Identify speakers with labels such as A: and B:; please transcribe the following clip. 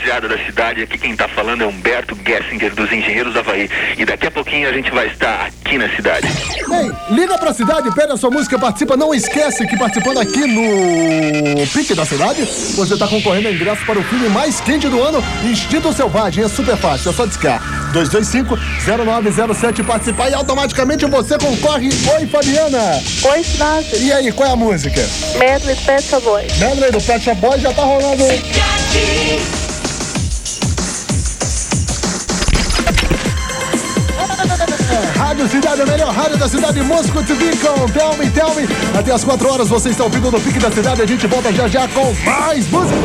A: rapaziada da cidade. Aqui quem tá falando é Humberto Gessinger, dos Engenheiros da Havaí. E daqui a pouquinho a gente vai estar aqui na cidade.
B: Ei, liga pra cidade, pede a sua música, participa. Não esquece que participando aqui no Pique da Cidade, você tá concorrendo a ingresso para o filme mais quente do ano, Instinto Selvagem. É super fácil, é só discar. 225-0907 participar e automaticamente você concorre. Oi, Fabiana!
C: Oi, cidade.
B: E aí, qual é a música?
C: Medley Pet Shop Boys.
B: Medley do Pet Shop Boys já tá rolando. Rádio Cidade, a melhor rádio da cidade, Mosco TV com Tell Me, Tell Me. Até as 4 horas você está ouvindo no Pique da Cidade. A gente volta já já com mais música.